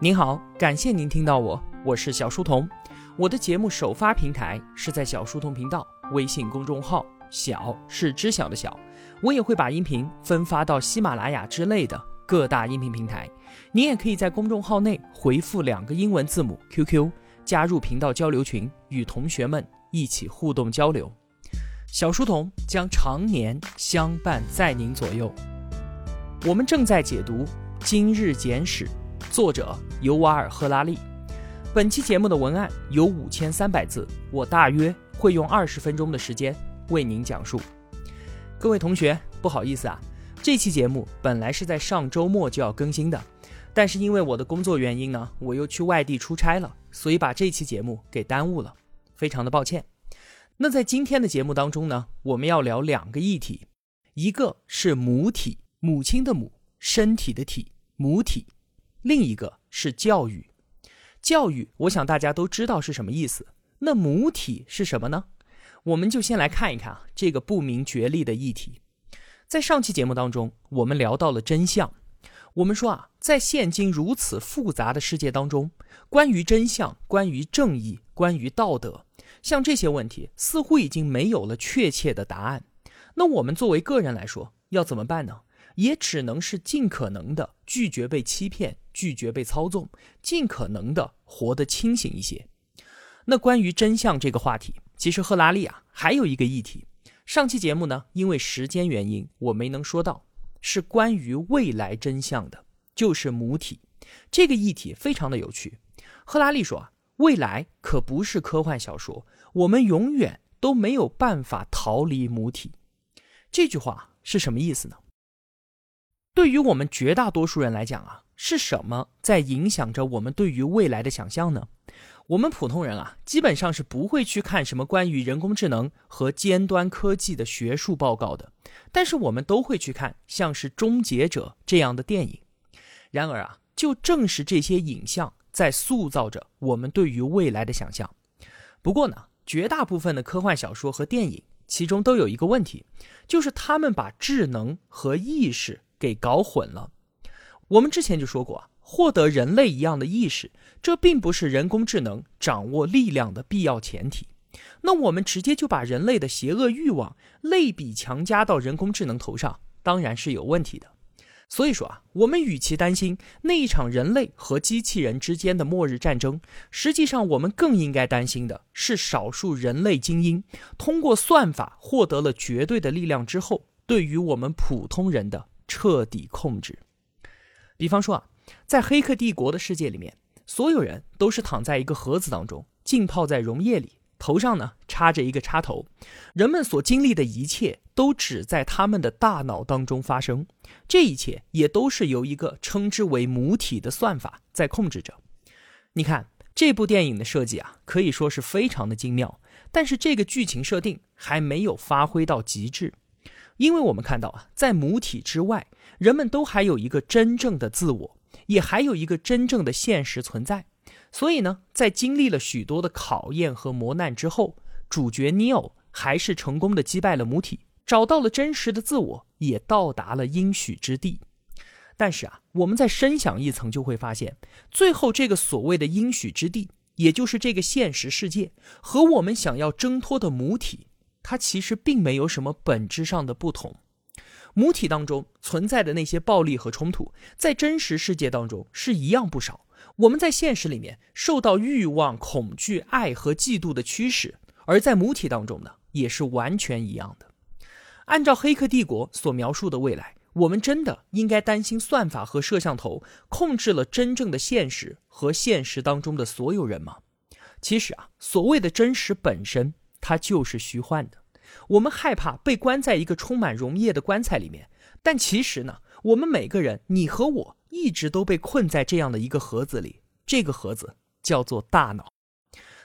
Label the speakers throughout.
Speaker 1: 您好，感谢您听到我，我是小书童。我的节目首发平台是在小书童频道微信公众号，小是知晓的小。我也会把音频分发到喜马拉雅之类的各大音频平台。您也可以在公众号内回复两个英文字母 QQ，加入频道交流群，与同学们一起互动交流。小书童将常年相伴在您左右。我们正在解读《今日简史》。作者尤瓦尔·赫拉利。本期节目的文案有五千三百字，我大约会用二十分钟的时间为您讲述。各位同学，不好意思啊，这期节目本来是在上周末就要更新的，但是因为我的工作原因呢，我又去外地出差了，所以把这期节目给耽误了，非常的抱歉。那在今天的节目当中呢，我们要聊两个议题，一个是母体，母亲的母，身体的体，母体。另一个是教育，教育，我想大家都知道是什么意思。那母体是什么呢？我们就先来看一看啊，这个不明觉厉的议题。在上期节目当中，我们聊到了真相。我们说啊，在现今如此复杂的世界当中，关于真相、关于正义、关于道德，像这些问题，似乎已经没有了确切的答案。那我们作为个人来说，要怎么办呢？也只能是尽可能的拒绝被欺骗，拒绝被操纵，尽可能的活得清醒一些。那关于真相这个话题，其实赫拉利啊还有一个议题。上期节目呢，因为时间原因我没能说到，是关于未来真相的，就是母体这个议题非常的有趣。赫拉利说啊，未来可不是科幻小说，我们永远都没有办法逃离母体。这句话是什么意思呢？对于我们绝大多数人来讲啊，是什么在影响着我们对于未来的想象呢？我们普通人啊，基本上是不会去看什么关于人工智能和尖端科技的学术报告的，但是我们都会去看像是《终结者》这样的电影。然而啊，就正是这些影像在塑造着我们对于未来的想象。不过呢，绝大部分的科幻小说和电影，其中都有一个问题，就是他们把智能和意识。给搞混了。我们之前就说过啊，获得人类一样的意识，这并不是人工智能掌握力量的必要前提。那我们直接就把人类的邪恶欲望类比强加到人工智能头上，当然是有问题的。所以说啊，我们与其担心那一场人类和机器人之间的末日战争，实际上我们更应该担心的是少数人类精英通过算法获得了绝对的力量之后，对于我们普通人的。彻底控制。比方说啊，在《黑客帝国》的世界里面，所有人都是躺在一个盒子当中，浸泡在溶液里，头上呢插着一个插头。人们所经历的一切都只在他们的大脑当中发生，这一切也都是由一个称之为母体的算法在控制着。你看这部电影的设计啊，可以说是非常的精妙，但是这个剧情设定还没有发挥到极致。因为我们看到啊，在母体之外，人们都还有一个真正的自我，也还有一个真正的现实存在。所以呢，在经历了许多的考验和磨难之后，主角尼欧还是成功的击败了母体，找到了真实的自我，也到达了应许之地。但是啊，我们在深想一层，就会发现，最后这个所谓的应许之地，也就是这个现实世界，和我们想要挣脱的母体。它其实并没有什么本质上的不同，母体当中存在的那些暴力和冲突，在真实世界当中是一样不少。我们在现实里面受到欲望、恐惧、爱和嫉妒的驱使，而在母体当中呢，也是完全一样的。按照《黑客帝国》所描述的未来，我们真的应该担心算法和摄像头控制了真正的现实和现实当中的所有人吗？其实啊，所谓的真实本身。它就是虚幻的，我们害怕被关在一个充满溶液的棺材里面，但其实呢，我们每个人，你和我，一直都被困在这样的一个盒子里。这个盒子叫做大脑，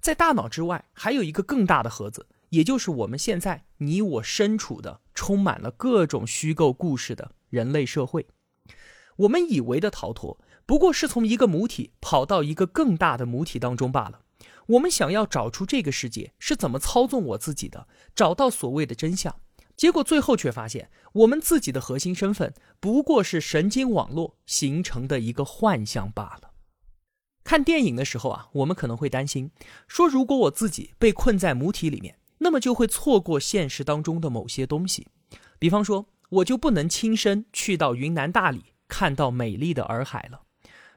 Speaker 1: 在大脑之外，还有一个更大的盒子，也就是我们现在你我身处的，充满了各种虚构故事的人类社会。我们以为的逃脱，不过是从一个母体跑到一个更大的母体当中罢了。我们想要找出这个世界是怎么操纵我自己的，找到所谓的真相，结果最后却发现，我们自己的核心身份不过是神经网络形成的一个幻象罢了。看电影的时候啊，我们可能会担心，说如果我自己被困在母体里面，那么就会错过现实当中的某些东西，比方说，我就不能亲身去到云南大理看到美丽的洱海了。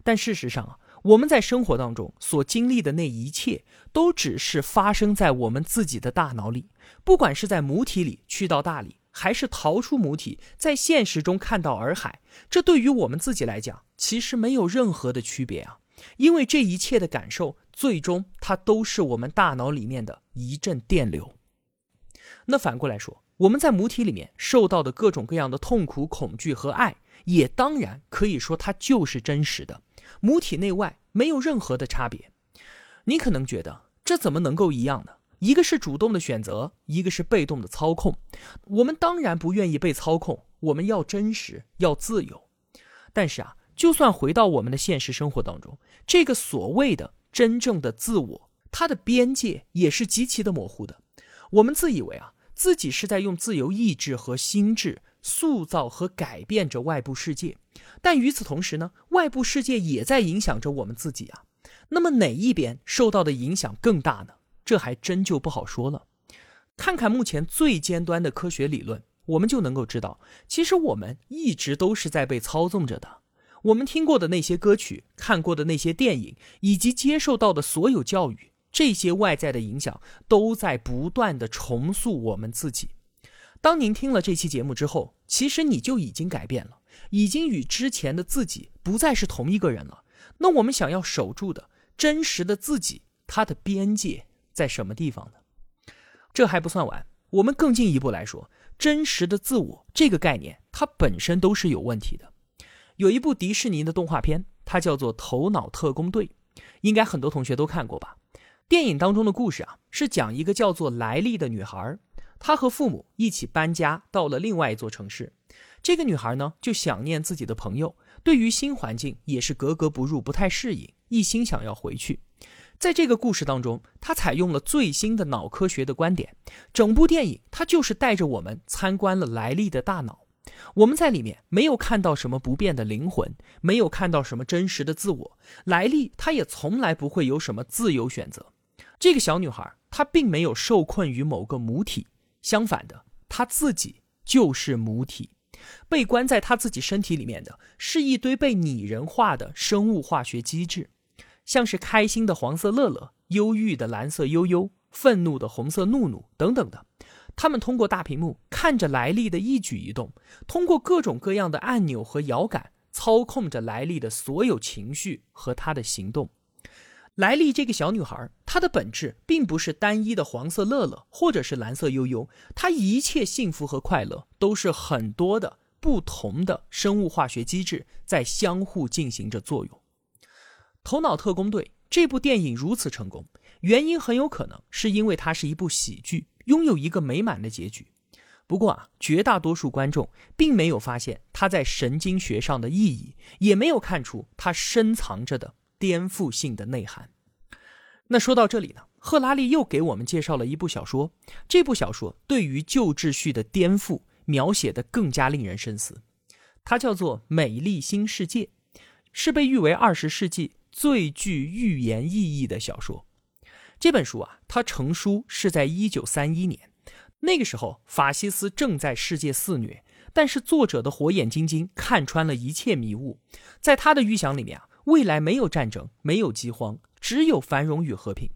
Speaker 1: 但事实上啊，我们在生活当中所经历的那一切，都只是发生在我们自己的大脑里。不管是在母体里去到大理，还是逃出母体，在现实中看到洱海，这对于我们自己来讲，其实没有任何的区别啊。因为这一切的感受，最终它都是我们大脑里面的一阵电流。那反过来说，我们在母体里面受到的各种各样的痛苦、恐惧和爱，也当然可以说它就是真实的。母体内外没有任何的差别。你可能觉得这怎么能够一样呢？一个是主动的选择，一个是被动的操控。我们当然不愿意被操控，我们要真实，要自由。但是啊。就算回到我们的现实生活当中，这个所谓的真正的自我，它的边界也是极其的模糊的。我们自以为啊，自己是在用自由意志和心智塑造和改变着外部世界，但与此同时呢，外部世界也在影响着我们自己啊。那么哪一边受到的影响更大呢？这还真就不好说了。看看目前最尖端的科学理论，我们就能够知道，其实我们一直都是在被操纵着的。我们听过的那些歌曲，看过的那些电影，以及接受到的所有教育，这些外在的影响都在不断的重塑我们自己。当您听了这期节目之后，其实你就已经改变了，已经与之前的自己不再是同一个人了。那我们想要守住的真实的自己，它的边界在什么地方呢？这还不算完，我们更进一步来说，真实的自我这个概念，它本身都是有问题的。有一部迪士尼的动画片，它叫做《头脑特工队》，应该很多同学都看过吧？电影当中的故事啊，是讲一个叫做莱利的女孩，她和父母一起搬家到了另外一座城市。这个女孩呢，就想念自己的朋友，对于新环境也是格格不入，不太适应，一心想要回去。在这个故事当中，她采用了最新的脑科学的观点，整部电影它就是带着我们参观了莱利的大脑。我们在里面没有看到什么不变的灵魂，没有看到什么真实的自我。莱利她也从来不会有什么自由选择。这个小女孩她并没有受困于某个母体，相反的，她自己就是母体。被关在他自己身体里面的是一堆被拟人化的生物化学机制，像是开心的黄色乐乐、忧郁的蓝色悠悠、愤怒的红色怒怒等等的。他们通过大屏幕看着莱利的一举一动，通过各种各样的按钮和摇杆操控着莱利的所有情绪和他的行动。莱利这个小女孩，她的本质并不是单一的黄色乐乐或者是蓝色悠悠，她一切幸福和快乐都是很多的不同的生物化学机制在相互进行着作用。头脑特工队这部电影如此成功，原因很有可能是因为它是一部喜剧。拥有一个美满的结局，不过啊，绝大多数观众并没有发现它在神经学上的意义，也没有看出它深藏着的颠覆性的内涵。那说到这里呢，赫拉利又给我们介绍了一部小说，这部小说对于旧秩序的颠覆描写的更加令人深思。它叫做《美丽新世界》，是被誉为二十世纪最具预言意义的小说。这本书啊，它成书是在一九三一年，那个时候法西斯正在世界肆虐，但是作者的火眼金睛看穿了一切迷雾，在他的预想里面啊，未来没有战争，没有饥荒，只有繁荣与和平。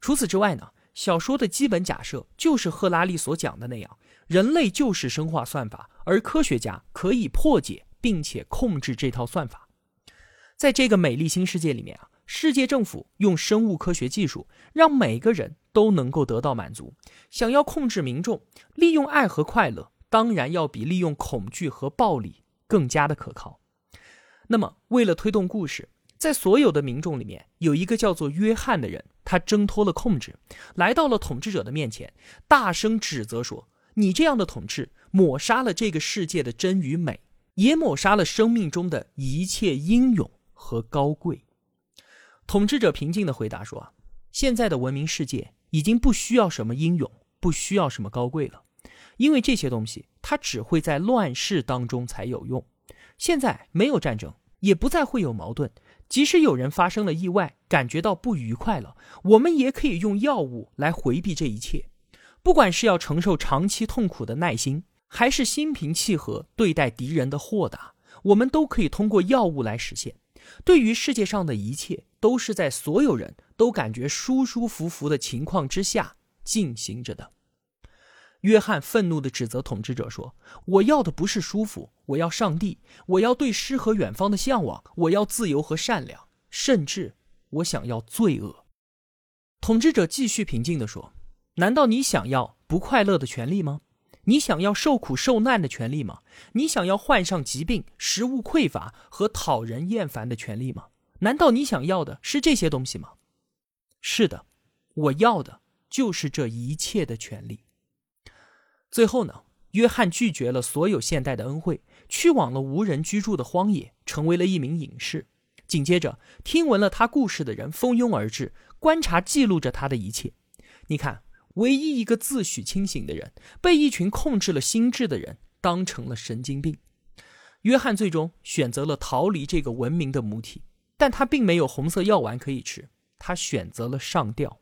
Speaker 1: 除此之外呢，小说的基本假设就是赫拉利所讲的那样，人类就是生化算法，而科学家可以破解并且控制这套算法。在这个美丽新世界里面啊。世界政府用生物科学技术让每个人都能够得到满足。想要控制民众，利用爱和快乐，当然要比利用恐惧和暴力更加的可靠。那么，为了推动故事，在所有的民众里面，有一个叫做约翰的人，他挣脱了控制，来到了统治者的面前，大声指责说：“你这样的统治，抹杀了这个世界的真与美，也抹杀了生命中的一切英勇和高贵。”统治者平静地回答说：“啊，现在的文明世界已经不需要什么英勇，不需要什么高贵了，因为这些东西它只会在乱世当中才有用。现在没有战争，也不再会有矛盾。即使有人发生了意外，感觉到不愉快了，我们也可以用药物来回避这一切。不管是要承受长期痛苦的耐心，还是心平气和对待敌人的豁达，我们都可以通过药物来实现。对于世界上的一切，都是在所有人都感觉舒舒服服的情况之下进行着的。约翰愤怒地指责统治者说：“我要的不是舒服，我要上帝，我要对诗和远方的向往，我要自由和善良，甚至我想要罪恶。”统治者继续平静地说：“难道你想要不快乐的权利吗？你想要受苦受难的权利吗？你想要患上疾病、食物匮乏和讨人厌烦的权利吗？难道你想要的是这些东西吗？是的，我要的就是这一切的权利。”最后呢，约翰拒绝了所有现代的恩惠，去往了无人居住的荒野，成为了一名隐士。紧接着，听闻了他故事的人蜂拥而至，观察记录着他的一切。你看，唯一一个自诩清醒的人，被一群控制了心智的人当成了神经病。约翰最终选择了逃离这个文明的母体，但他并没有红色药丸可以吃，他选择了上吊。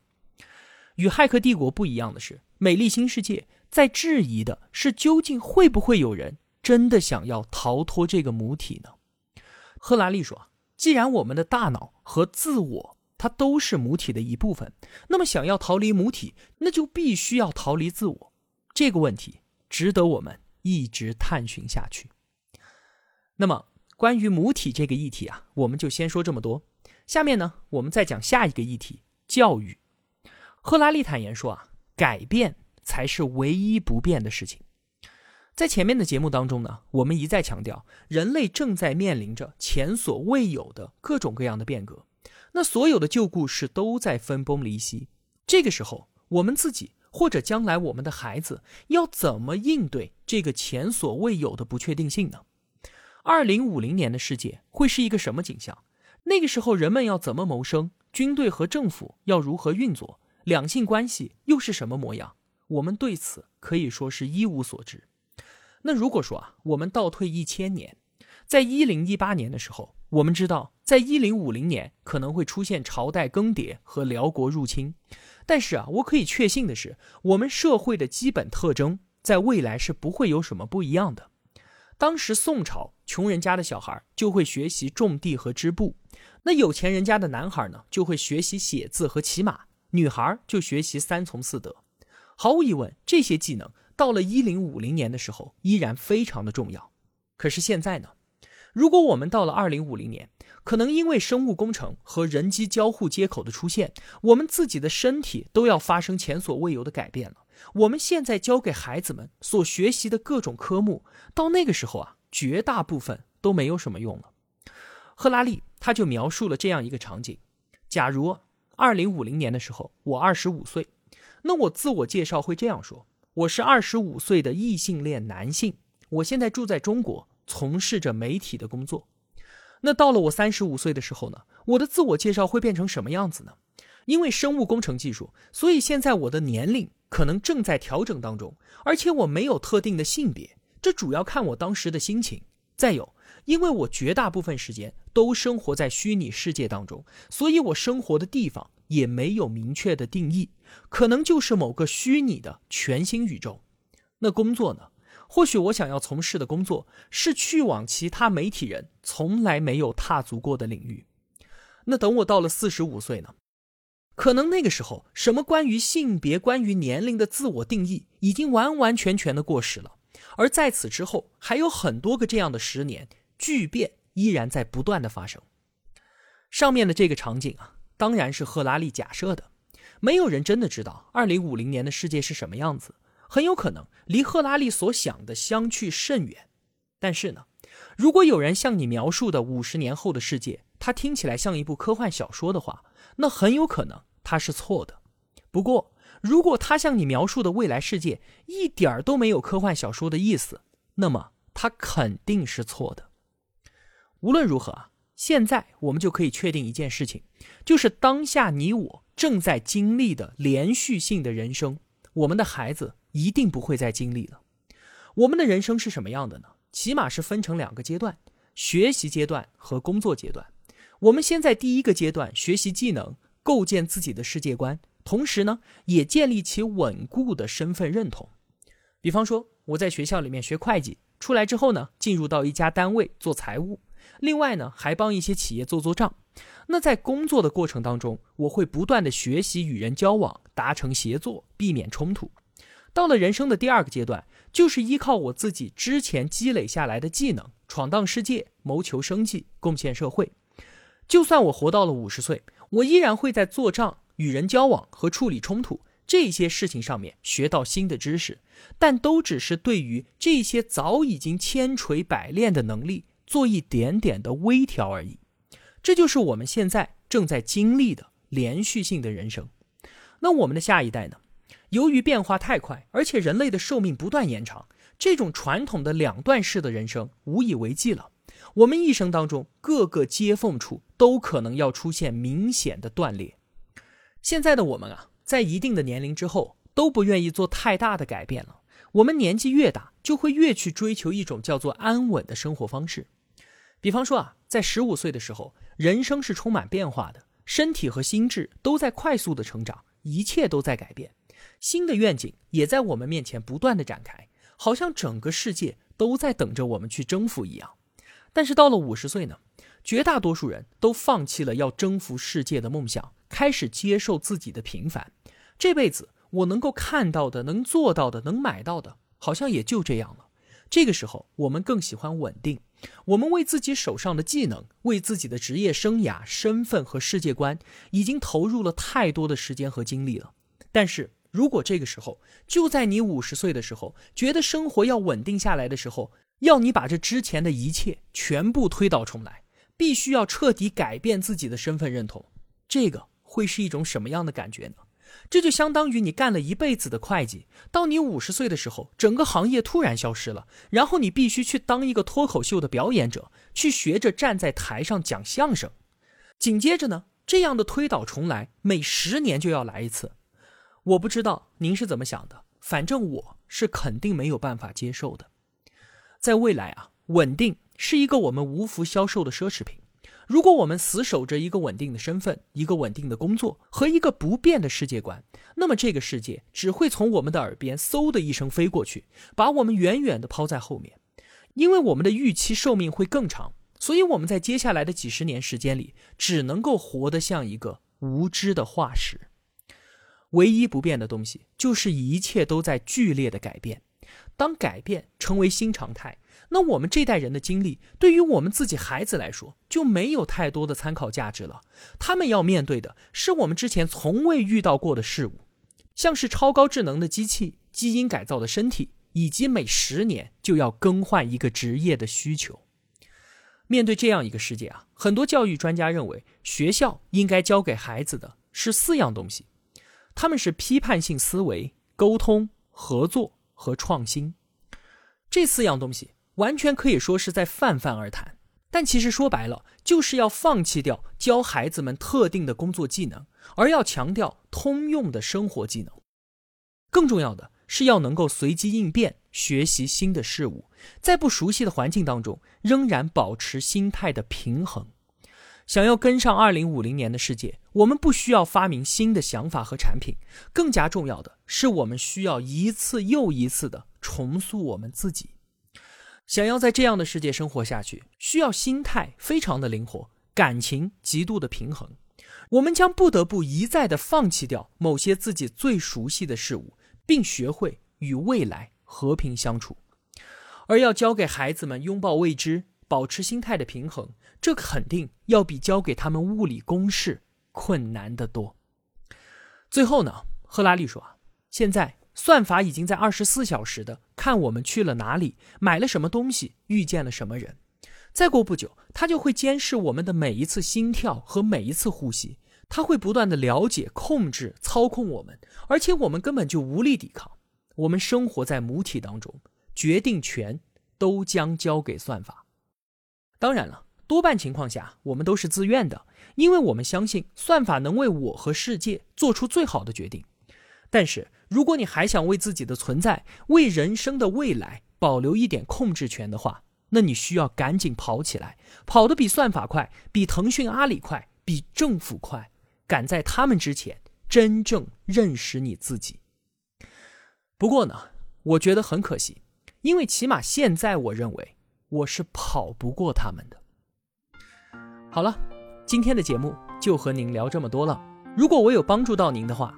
Speaker 1: 与《骇客帝国》不一样的是，《美丽新世界》。在质疑的是，究竟会不会有人真的想要逃脱这个母体呢？赫拉利说：“既然我们的大脑和自我它都是母体的一部分，那么想要逃离母体，那就必须要逃离自我。这个问题值得我们一直探寻下去。那么，关于母体这个议题啊，我们就先说这么多。下面呢，我们再讲下一个议题——教育。赫拉利坦言说啊，改变。才是唯一不变的事情。在前面的节目当中呢，我们一再强调，人类正在面临着前所未有的各种各样的变革。那所有的旧故事都在分崩离析。这个时候，我们自己或者将来我们的孩子要怎么应对这个前所未有的不确定性呢？二零五零年的世界会是一个什么景象？那个时候人们要怎么谋生？军队和政府要如何运作？两性关系又是什么模样？我们对此可以说是一无所知。那如果说啊，我们倒退一千年，在一零一八年的时候，我们知道在一零五零年可能会出现朝代更迭和辽国入侵，但是啊，我可以确信的是，我们社会的基本特征在未来是不会有什么不一样的。当时宋朝穷人家的小孩就会学习种地和织布，那有钱人家的男孩呢就会学习写字和骑马，女孩就学习三从四德。毫无疑问，这些技能到了一零五零年的时候依然非常的重要。可是现在呢？如果我们到了二零五零年，可能因为生物工程和人机交互接口的出现，我们自己的身体都要发生前所未有的改变了。我们现在教给孩子们所学习的各种科目，到那个时候啊，绝大部分都没有什么用了。赫拉利他就描述了这样一个场景：假如二零五零年的时候，我二十五岁。那我自我介绍会这样说：我是二十五岁的异性恋男性，我现在住在中国，从事着媒体的工作。那到了我三十五岁的时候呢？我的自我介绍会变成什么样子呢？因为生物工程技术，所以现在我的年龄可能正在调整当中，而且我没有特定的性别，这主要看我当时的心情。再有，因为我绝大部分时间都生活在虚拟世界当中，所以我生活的地方。也没有明确的定义，可能就是某个虚拟的全新宇宙。那工作呢？或许我想要从事的工作是去往其他媒体人从来没有踏足过的领域。那等我到了四十五岁呢？可能那个时候，什么关于性别、关于年龄的自我定义已经完完全全的过时了。而在此之后，还有很多个这样的十年，巨变依然在不断的发生。上面的这个场景啊。当然是赫拉利假设的，没有人真的知道二零五零年的世界是什么样子，很有可能离赫拉利所想的相去甚远。但是呢，如果有人向你描述的五十年后的世界，它听起来像一部科幻小说的话，那很有可能它是错的。不过，如果他向你描述的未来世界一点儿都没有科幻小说的意思，那么他肯定是错的。无论如何啊。现在我们就可以确定一件事情，就是当下你我正在经历的连续性的人生，我们的孩子一定不会再经历了。我们的人生是什么样的呢？起码是分成两个阶段：学习阶段和工作阶段。我们先在第一个阶段学习技能，构建自己的世界观，同时呢，也建立起稳固的身份认同。比方说，我在学校里面学会计，出来之后呢，进入到一家单位做财务，另外呢，还帮一些企业做做账。那在工作的过程当中，我会不断的学习与人交往，达成协作，避免冲突。到了人生的第二个阶段，就是依靠我自己之前积累下来的技能，闯荡世界，谋求生计，贡献社会。就算我活到了五十岁，我依然会在做账、与人交往和处理冲突这些事情上面学到新的知识，但都只是对于这些早已经千锤百炼的能力做一点点的微调而已。这就是我们现在正在经历的连续性的人生。那我们的下一代呢？由于变化太快，而且人类的寿命不断延长，这种传统的两段式的人生无以为继了。我们一生当中各个接缝处都可能要出现明显的断裂。现在的我们啊，在一定的年龄之后都不愿意做太大的改变了。我们年纪越大，就会越去追求一种叫做安稳的生活方式。比方说啊，在十五岁的时候，人生是充满变化的，身体和心智都在快速的成长，一切都在改变。新的愿景也在我们面前不断的展开，好像整个世界都在等着我们去征服一样。但是到了五十岁呢，绝大多数人都放弃了要征服世界的梦想，开始接受自己的平凡。这辈子我能够看到的、能做到的、能买到的，好像也就这样了。这个时候，我们更喜欢稳定。我们为自己手上的技能、为自己的职业生涯、身份和世界观，已经投入了太多的时间和精力了。但是，如果这个时候就在你五十岁的时候，觉得生活要稳定下来的时候，要你把这之前的一切全部推倒重来，必须要彻底改变自己的身份认同，这个会是一种什么样的感觉呢？这就相当于你干了一辈子的会计，到你五十岁的时候，整个行业突然消失了，然后你必须去当一个脱口秀的表演者，去学着站在台上讲相声。紧接着呢，这样的推倒重来，每十年就要来一次。我不知道您是怎么想的，反正我是肯定没有办法接受的。在未来啊，稳定是一个我们无福消受的奢侈品。如果我们死守着一个稳定的身份、一个稳定的工作和一个不变的世界观，那么这个世界只会从我们的耳边嗖的一声飞过去，把我们远远的抛在后面。因为我们的预期寿命会更长，所以我们在接下来的几十年时间里，只能够活得像一个无知的化石。唯一不变的东西，就是一切都在剧烈的改变。当改变成为新常态，那我们这代人的经历，对于我们自己孩子来说，就没有太多的参考价值了。他们要面对的是我们之前从未遇到过的事物，像是超高智能的机器、基因改造的身体，以及每十年就要更换一个职业的需求。面对这样一个世界啊，很多教育专家认为，学校应该教给孩子的是四样东西。他们是批判性思维、沟通、合作和创新，这四样东西完全可以说是在泛泛而谈。但其实说白了，就是要放弃掉教孩子们特定的工作技能，而要强调通用的生活技能。更重要的是要能够随机应变，学习新的事物，在不熟悉的环境当中，仍然保持心态的平衡。想要跟上二零五零年的世界，我们不需要发明新的想法和产品，更加重要的是，我们需要一次又一次的重塑我们自己。想要在这样的世界生活下去，需要心态非常的灵活，感情极度的平衡。我们将不得不一再的放弃掉某些自己最熟悉的事物，并学会与未来和平相处。而要教给孩子们拥抱未知。保持心态的平衡，这肯定要比教给他们物理公式困难得多。最后呢，赫拉利说啊，现在算法已经在二十四小时的看我们去了哪里，买了什么东西，遇见了什么人。再过不久，它就会监视我们的每一次心跳和每一次呼吸，它会不断的了解、控制、操控我们，而且我们根本就无力抵抗。我们生活在母体当中，决定权都将交给算法。当然了，多半情况下我们都是自愿的，因为我们相信算法能为我和世界做出最好的决定。但是，如果你还想为自己的存在、为人生的未来保留一点控制权的话，那你需要赶紧跑起来，跑得比算法快，比腾讯、阿里快，比政府快，赶在他们之前，真正认识你自己。不过呢，我觉得很可惜，因为起码现在我认为我是跑不过他们的。好了，今天的节目就和您聊这么多了。如果我有帮助到您的话，